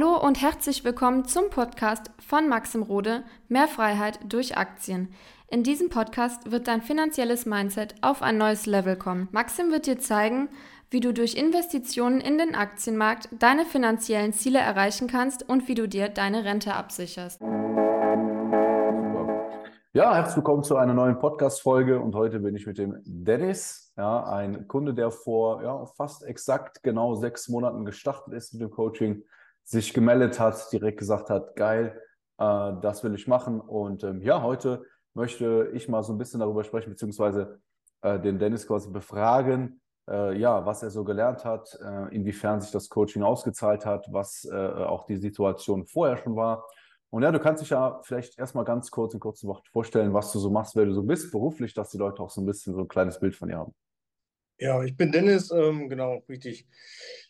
Hallo und herzlich willkommen zum Podcast von Maxim Rode Mehr Freiheit durch Aktien. In diesem Podcast wird dein finanzielles Mindset auf ein neues Level kommen. Maxim wird dir zeigen, wie du durch Investitionen in den Aktienmarkt deine finanziellen Ziele erreichen kannst und wie du dir deine Rente absicherst. Ja, herzlich willkommen zu einer neuen Podcast-Folge und heute bin ich mit dem Dennis, ja, ein Kunde, der vor ja, fast exakt genau sechs Monaten gestartet ist mit dem Coaching, sich gemeldet hat, direkt gesagt hat, geil, äh, das will ich machen und ähm, ja, heute möchte ich mal so ein bisschen darüber sprechen, beziehungsweise äh, den Dennis quasi befragen, äh, ja, was er so gelernt hat, äh, inwiefern sich das Coaching ausgezahlt hat, was äh, auch die Situation vorher schon war und ja, du kannst dich ja vielleicht erstmal ganz kurz in kurzen Worten vorstellen, was du so machst, wer du so bist, beruflich, dass die Leute auch so ein bisschen so ein kleines Bild von dir haben. Ja, ich bin Dennis, ähm, genau, richtig.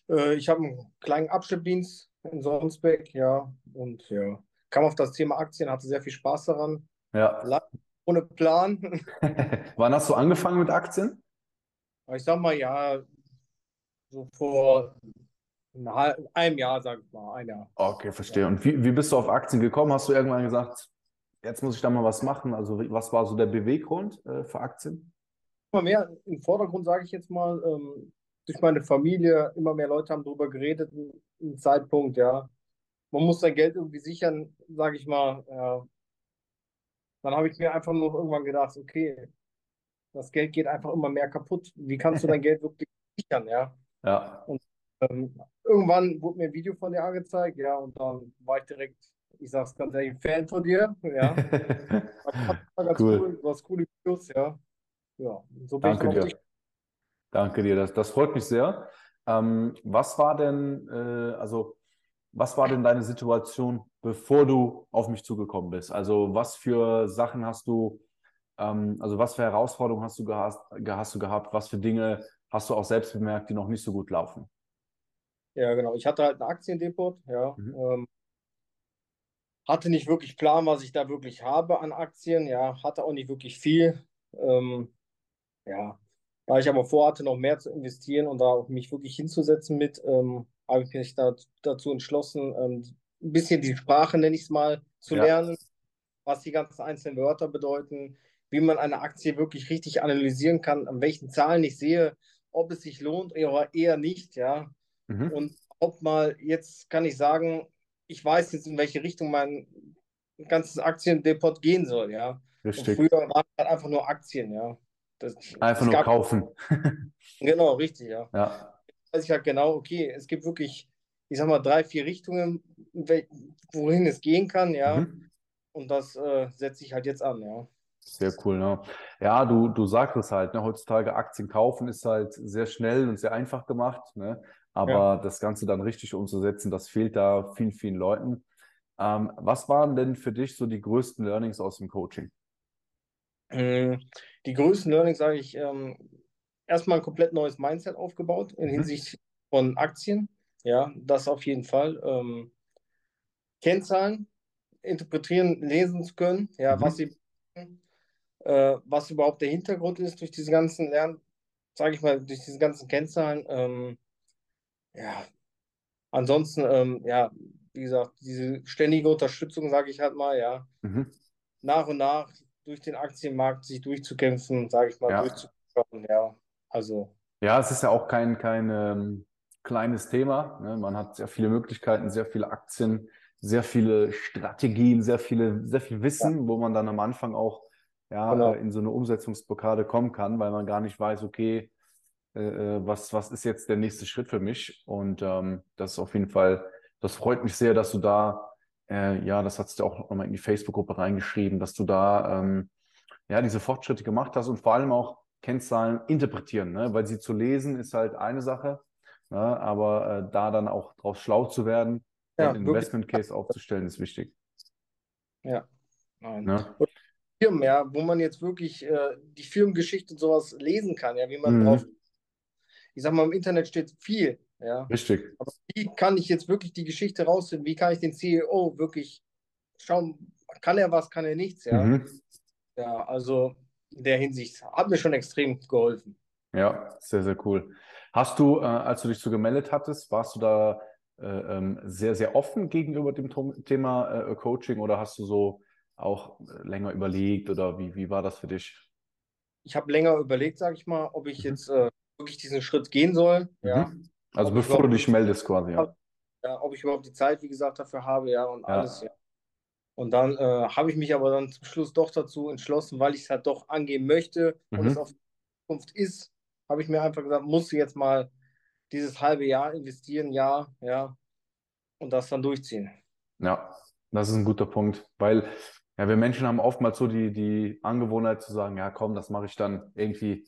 Äh, ich habe einen kleinen Abschleppdienst in Sonsbeck, ja, und ja, kam auf das Thema Aktien, hatte sehr viel Spaß daran. Ja. ohne Plan. Wann hast du angefangen mit Aktien? Ich sag mal, ja, so vor einem Jahr, sag ich mal, ein Jahr. Okay, verstehe. Und wie, wie bist du auf Aktien gekommen? Hast du irgendwann gesagt, jetzt muss ich da mal was machen? Also was war so der Beweggrund äh, für Aktien? Immer mehr im Vordergrund, sage ich jetzt mal, ähm, durch meine Familie, immer mehr Leute haben darüber geredet, ein Zeitpunkt, ja. Man muss sein Geld irgendwie sichern, sage ich mal. Ja. Dann habe ich mir einfach nur irgendwann gedacht, okay, das Geld geht einfach immer mehr kaputt. Wie kannst du dein Geld wirklich sichern, ja? Ja. Und ähm, irgendwann wurde mir ein Video von dir angezeigt, ja, und dann war ich direkt, ich sag's ganz ehrlich, Fan von dir, ja. ganz cool. cool, du hast coole Videos, ja. Ja, so bin Danke ich dir. Dich. Danke dir, das, das freut mich sehr. Ähm, was war denn, äh, also, was war denn deine Situation, bevor du auf mich zugekommen bist? Also, was für Sachen hast du, ähm, also, was für Herausforderungen hast du, gehast, hast du gehabt? Was für Dinge hast du auch selbst bemerkt, die noch nicht so gut laufen? Ja, genau. Ich hatte halt ein Aktiendepot, ja. Mhm. Ähm, hatte nicht wirklich Plan, was ich da wirklich habe an Aktien, ja. Hatte auch nicht wirklich viel. Ähm, ja. Da ich aber vorhatte, noch mehr zu investieren und da auch mich wirklich hinzusetzen mit, ähm, habe ich mich da, dazu entschlossen, ähm, ein bisschen die Sprache, nenne ich es mal, zu ja. lernen, was die ganzen einzelnen Wörter bedeuten, wie man eine Aktie wirklich richtig analysieren kann, an welchen Zahlen ich sehe, ob es sich lohnt oder eher nicht, ja. Mhm. Und ob mal, jetzt kann ich sagen, ich weiß jetzt, in welche Richtung mein ganzes Aktiendepot gehen soll, ja. Richtig. Und früher waren es halt einfach nur Aktien, ja. Das, einfach nur kaufen. genau, richtig, ja. Ja. Weiß ich halt genau, okay, es gibt wirklich, ich sag mal, drei, vier Richtungen, wohin es gehen kann, ja. Mhm. Und das äh, setze ich halt jetzt an, ja. Sehr cool, ne? Ja, du, du sagst es halt, ne? heutzutage Aktien kaufen ist halt sehr schnell und sehr einfach gemacht, ne? Aber ja. das Ganze dann richtig umzusetzen, das fehlt da vielen, vielen Leuten. Ähm, was waren denn für dich so die größten Learnings aus dem Coaching? Äh, die größten Learnings sage ich, ähm, erstmal ein komplett neues Mindset aufgebaut in mhm. Hinsicht von Aktien. Ja, das auf jeden Fall. Ähm, Kennzahlen interpretieren, lesen zu können, ja, mhm. was sie äh, was überhaupt der Hintergrund ist durch diese ganzen Lernen, sage ich mal, durch diese ganzen Kennzahlen. Ähm, ja, ansonsten, ähm, ja, wie gesagt, diese ständige Unterstützung, sage ich halt mal, ja, mhm. nach und nach durch den Aktienmarkt sich durchzukämpfen, sage ich mal, ja. durchzukämpfen, ja, also. Ja, es ist ja auch kein, kein ähm, kleines Thema. Ne? Man hat sehr viele Möglichkeiten, sehr viele Aktien, sehr viele Strategien, sehr viele, sehr viel Wissen, ja. wo man dann am Anfang auch ja, genau. in so eine Umsetzungsblockade kommen kann, weil man gar nicht weiß, okay, äh, äh, was, was ist jetzt der nächste Schritt für mich? Und ähm, das ist auf jeden Fall, das freut mich sehr, dass du da, äh, ja, das hast du auch nochmal in die Facebook-Gruppe reingeschrieben, dass du da ähm, ja diese Fortschritte gemacht hast und vor allem auch Kennzahlen interpretieren, ne? weil sie zu lesen ist halt eine Sache, ne? aber äh, da dann auch draus schlau zu werden ja, und Investment Case aufzustellen, ist wichtig. Ja. Ne? Firmen, ja, wo man jetzt wirklich äh, die Firmengeschichte und sowas lesen kann, ja, wie man mhm. drauf ich sag mal, im Internet steht viel. Ja. Richtig. Aber wie kann ich jetzt wirklich die Geschichte rausfinden? Wie kann ich den CEO wirklich schauen, kann er was, kann er nichts? Ja, mhm. ja also in der Hinsicht hat mir schon extrem geholfen. Ja, sehr, sehr cool. Hast du, äh, als du dich so gemeldet hattest, warst du da äh, ähm, sehr, sehr offen gegenüber dem Thema äh, Coaching oder hast du so auch länger überlegt oder wie, wie war das für dich? Ich habe länger überlegt, sage ich mal, ob ich mhm. jetzt äh, wirklich diesen Schritt gehen soll. Mhm. Ja. Also ob bevor du dich meldest quasi, ja. ja. Ob ich überhaupt die Zeit, wie gesagt, dafür habe, ja, und ja. alles, ja. Und dann äh, habe ich mich aber dann zum Schluss doch dazu entschlossen, weil ich es halt doch angehen möchte mhm. und es auf Zukunft ist, habe ich mir einfach gesagt, musst du jetzt mal dieses halbe Jahr investieren, ja, ja, und das dann durchziehen. Ja, das ist ein guter Punkt, weil ja, wir Menschen haben oftmals so die, die Angewohnheit zu sagen, ja komm, das mache ich dann irgendwie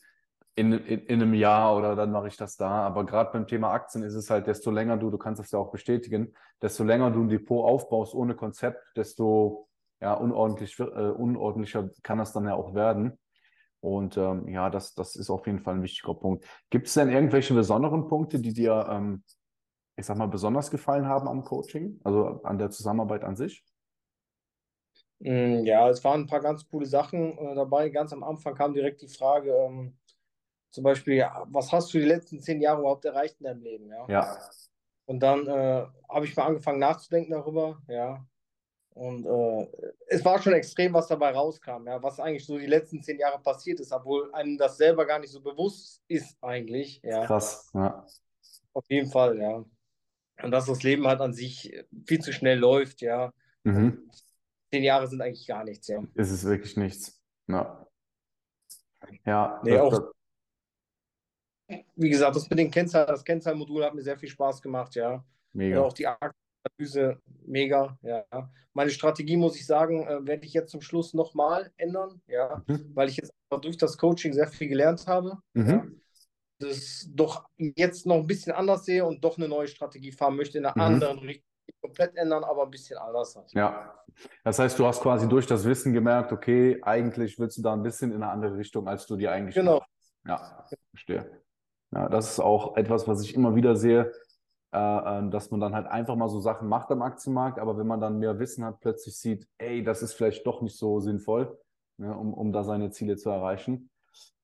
in, in, in einem Jahr oder dann mache ich das da. Aber gerade beim Thema Aktien ist es halt, desto länger du, du kannst das ja auch bestätigen, desto länger du ein Depot aufbaust ohne Konzept, desto ja, unordentlich, äh, unordentlicher kann das dann ja auch werden. Und ähm, ja, das, das ist auf jeden Fall ein wichtiger Punkt. Gibt es denn irgendwelche besonderen Punkte, die dir, ähm, ich sag mal, besonders gefallen haben am Coaching, also an der Zusammenarbeit an sich? Mm, ja, es waren ein paar ganz coole Sachen äh, dabei. Ganz am Anfang kam direkt die Frage, ähm, zum Beispiel, was hast du die letzten zehn Jahre überhaupt erreicht in deinem Leben? Ja. ja. Und dann äh, habe ich mal angefangen nachzudenken darüber, ja. Und äh, es war schon extrem, was dabei rauskam, ja, was eigentlich so die letzten zehn Jahre passiert ist, obwohl einem das selber gar nicht so bewusst ist eigentlich. Ja. Krass, ja. Auf jeden Fall, ja. Und dass das Leben halt an sich viel zu schnell läuft, ja. Mhm. Zehn Jahre sind eigentlich gar nichts, ja. Ist es wirklich nichts. Ja. Ja, nee, auch, wie gesagt, das mit den Kennzahlen, das Kennzahlmodul hat mir sehr viel Spaß gemacht, ja. Mega. Ja, auch die Analyse, mega, ja. Meine Strategie, muss ich sagen, äh, werde ich jetzt zum Schluss nochmal ändern, ja, mhm. weil ich jetzt durch das Coaching sehr viel gelernt habe. Mhm. Ja. Das doch jetzt noch ein bisschen anders sehe und doch eine neue Strategie fahren möchte in einer mhm. anderen Richtung komplett ändern, aber ein bisschen anders. Ja, das heißt, du hast quasi durch das Wissen gemerkt, okay, eigentlich willst du da ein bisschen in eine andere Richtung, als du dir eigentlich. Genau. Ja, verstehe. Ja, das ist auch etwas, was ich immer wieder sehe, äh, ähm, dass man dann halt einfach mal so Sachen macht am Aktienmarkt, aber wenn man dann mehr Wissen hat, plötzlich sieht, ey, das ist vielleicht doch nicht so sinnvoll, ne, um, um da seine Ziele zu erreichen.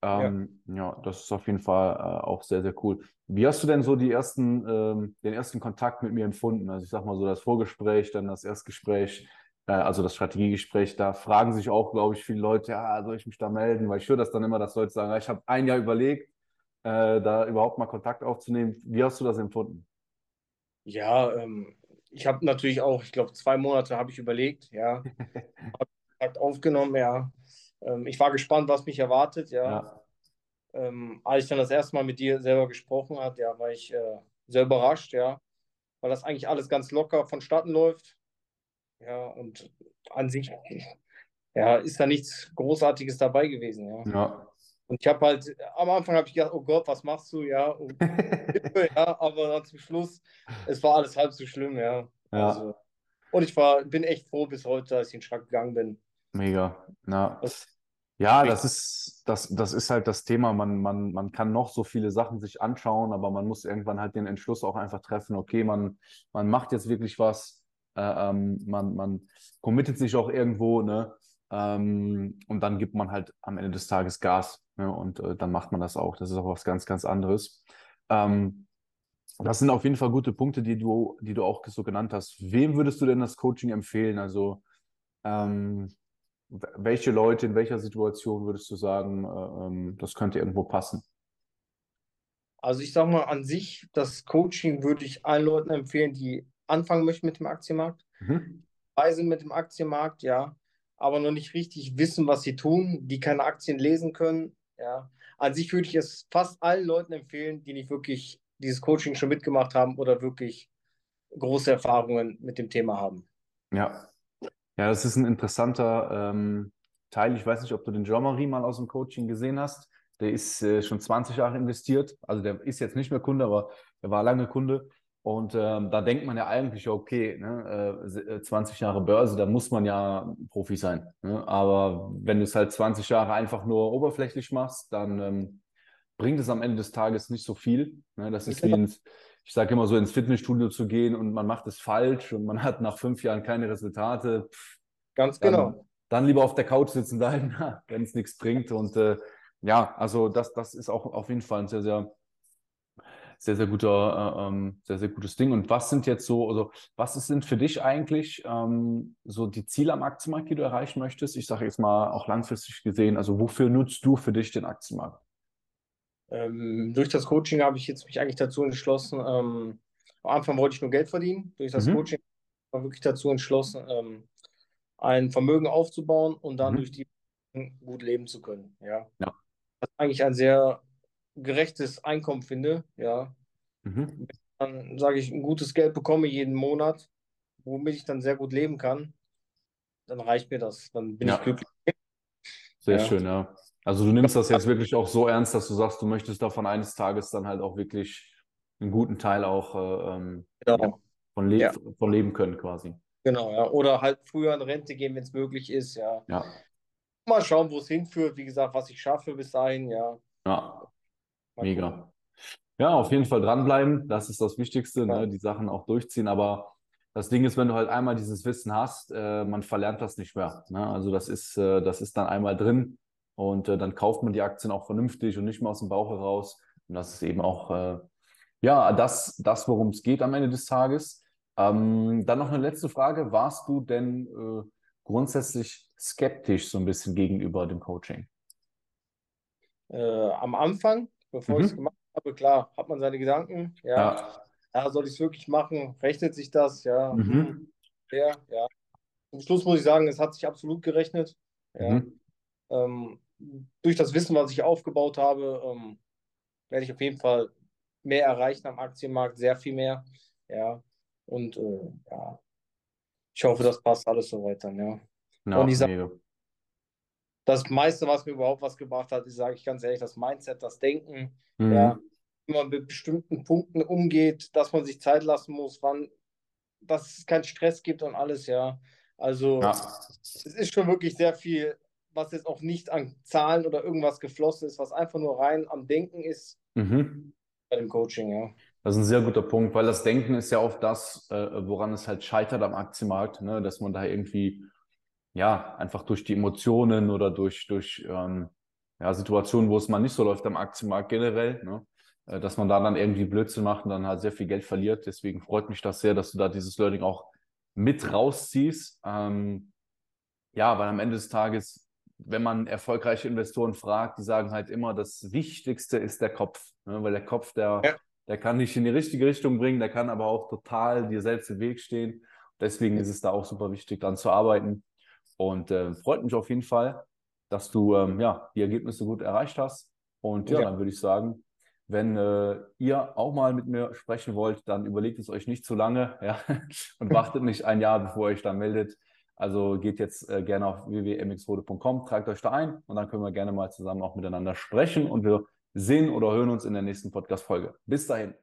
Ähm, ja. ja. das ist auf jeden Fall äh, auch sehr, sehr cool. Wie hast du denn so die ersten, ähm, den ersten Kontakt mit mir empfunden? Also ich sag mal so das Vorgespräch, dann das Erstgespräch, äh, also das Strategiegespräch, da fragen sich auch, glaube ich, viele Leute, ja, soll ich mich da melden? Weil ich höre das dann immer, dass Leute sagen, ich habe ein Jahr überlegt, äh, da überhaupt mal Kontakt aufzunehmen. Wie hast du das empfunden? Ja, ähm, ich habe natürlich auch, ich glaube, zwei Monate habe ich überlegt, ja. habe Kontakt aufgenommen, ja. Ähm, ich war gespannt, was mich erwartet, ja. ja. Ähm, als ich dann das erste Mal mit dir selber gesprochen habe, ja, war ich äh, sehr überrascht, ja. Weil das eigentlich alles ganz locker vonstatten läuft. Ja, und an sich ja, ist da nichts Großartiges dabei gewesen, ja. Ja, und ich habe halt, am Anfang habe ich gedacht, oh Gott, was machst du, ja, und, ja, aber dann zum Schluss, es war alles halb so schlimm, ja. ja. Also, und ich war, bin echt froh bis heute, dass ich in den Schrank gegangen bin. Mega. Na, das, ja, das ist, das, das ist halt das Thema. Man, man, man kann noch so viele Sachen sich anschauen, aber man muss irgendwann halt den Entschluss auch einfach treffen, okay, man, man macht jetzt wirklich was, äh, ähm, man, man committet sich auch irgendwo, ne? Ähm, und dann gibt man halt am Ende des Tages Gas. Ne? Und äh, dann macht man das auch. Das ist auch was ganz, ganz anderes. Ähm, das sind auf jeden Fall gute Punkte, die du, die du auch so genannt hast. Wem würdest du denn das Coaching empfehlen? Also ähm, welche Leute in welcher Situation würdest du sagen, äh, ähm, das könnte irgendwo passen? Also ich sage mal an sich, das Coaching würde ich allen Leuten empfehlen, die anfangen möchten mit dem Aktienmarkt, mhm. sind mit dem Aktienmarkt, ja, aber noch nicht richtig wissen, was sie tun, die keine Aktien lesen können. Ja. An sich würde ich es fast allen Leuten empfehlen, die nicht wirklich dieses Coaching schon mitgemacht haben oder wirklich große Erfahrungen mit dem Thema haben. Ja, ja, das ist ein interessanter ähm, Teil. Ich weiß nicht, ob du den Jean-Marie mal aus dem Coaching gesehen hast. Der ist äh, schon 20 Jahre investiert. Also der ist jetzt nicht mehr Kunde, aber er war lange Kunde. Und ähm, da denkt man ja eigentlich, okay, ne, äh, 20 äh, Jahre Börse, da muss man ja Profi sein. Ne? Aber wenn du es halt 20 Jahre einfach nur oberflächlich machst, dann ähm, bringt es am Ende des Tages nicht so viel. Ne? Das ist wie ins, ich sage immer so, ins Fitnessstudio zu gehen und man macht es falsch und man hat nach fünf Jahren keine Resultate. Pff, Ganz dann, genau. Dann lieber auf der Couch sitzen bleiben, wenn es nichts bringt. Und äh, ja, also das, das ist auch auf jeden Fall ein sehr, sehr sehr, sehr guter, äh, ähm, sehr, sehr gutes Ding. Und was sind jetzt so, also was sind für dich eigentlich ähm, so die Ziele am Aktienmarkt, die du erreichen möchtest? Ich sage jetzt mal auch langfristig gesehen, also wofür nutzt du für dich den Aktienmarkt? Ähm, durch das Coaching habe ich jetzt mich eigentlich dazu entschlossen, ähm, am Anfang wollte ich nur Geld verdienen. Durch das mhm. Coaching war wirklich dazu entschlossen, ähm, ein Vermögen aufzubauen und dann mhm. durch die gut leben zu können. Ja. ja. Das ist eigentlich ein sehr gerechtes Einkommen finde, ja. Mhm. Dann sage ich, ein gutes Geld bekomme jeden Monat, womit ich dann sehr gut leben kann, dann reicht mir das. Dann bin ja. ich glücklich. Sehr ja. schön, ja. Also du nimmst das jetzt wirklich auch so ernst, dass du sagst, du möchtest davon eines Tages dann halt auch wirklich einen guten Teil auch äh, ähm, genau. von, le ja. von leben können quasi. Genau, ja. Oder halt früher in Rente gehen, wenn es möglich ist, ja. ja. Mal schauen, wo es hinführt. Wie gesagt, was ich schaffe bis dahin, ja. Ja. Mega. Ja, auf jeden Fall dranbleiben. Das ist das Wichtigste, ja. ne? die Sachen auch durchziehen. Aber das Ding ist, wenn du halt einmal dieses Wissen hast, äh, man verlernt das nicht mehr. Ne? Also das ist, äh, das ist dann einmal drin und äh, dann kauft man die Aktien auch vernünftig und nicht mehr aus dem Bauch heraus. Und das ist eben auch äh, ja das, das worum es geht am Ende des Tages. Ähm, dann noch eine letzte Frage. Warst du denn äh, grundsätzlich skeptisch so ein bisschen gegenüber dem Coaching? Äh, am Anfang bevor mhm. ich es gemacht habe. Klar, hat man seine Gedanken. Ja, ja. ja soll ich es wirklich machen? Rechnet sich das? Ja. Mhm. ja, ja. Zum Schluss muss ich sagen, es hat sich absolut gerechnet. Ja. Mhm. Ähm, durch das Wissen, was ich aufgebaut habe, ähm, werde ich auf jeden Fall mehr erreichen am Aktienmarkt, sehr viel mehr. Ja. Und äh, ja, ich hoffe, das passt alles so weiter. Ja. No, Und ich sage, das meiste, was mir überhaupt was gebracht hat, ist, sage ich ganz ehrlich, das Mindset, das Denken, mhm. ja, wie man mit bestimmten Punkten umgeht, dass man sich Zeit lassen muss, wann, dass es keinen Stress gibt und alles, ja. Also ja. es ist schon wirklich sehr viel, was jetzt auch nicht an Zahlen oder irgendwas geflossen ist, was einfach nur rein am Denken ist mhm. bei dem Coaching, ja. Das ist ein sehr guter Punkt, weil das Denken ist ja oft das, äh, woran es halt scheitert am Aktienmarkt, ne? dass man da irgendwie ja, einfach durch die Emotionen oder durch, durch ähm, ja, Situationen, wo es mal nicht so läuft am Aktienmarkt generell, ne? Äh, dass man da dann irgendwie Blödsinn macht und dann halt sehr viel Geld verliert. Deswegen freut mich das sehr, dass du da dieses Learning auch mit rausziehst. Ähm, ja, weil am Ende des Tages, wenn man erfolgreiche Investoren fragt, die sagen halt immer, das Wichtigste ist der Kopf. Ne? Weil der Kopf, der, ja. der kann dich in die richtige Richtung bringen, der kann aber auch total dir selbst im Weg stehen. Deswegen ist es da auch super wichtig, dann zu arbeiten. Und äh, freut mich auf jeden Fall, dass du ähm, ja, die Ergebnisse gut erreicht hast. Und ja, ja. dann würde ich sagen, wenn äh, ihr auch mal mit mir sprechen wollt, dann überlegt es euch nicht zu lange ja, und wartet nicht ein Jahr, bevor ihr euch dann meldet. Also geht jetzt äh, gerne auf www.mxrode.com, tragt euch da ein und dann können wir gerne mal zusammen auch miteinander sprechen und wir sehen oder hören uns in der nächsten Podcast-Folge. Bis dahin.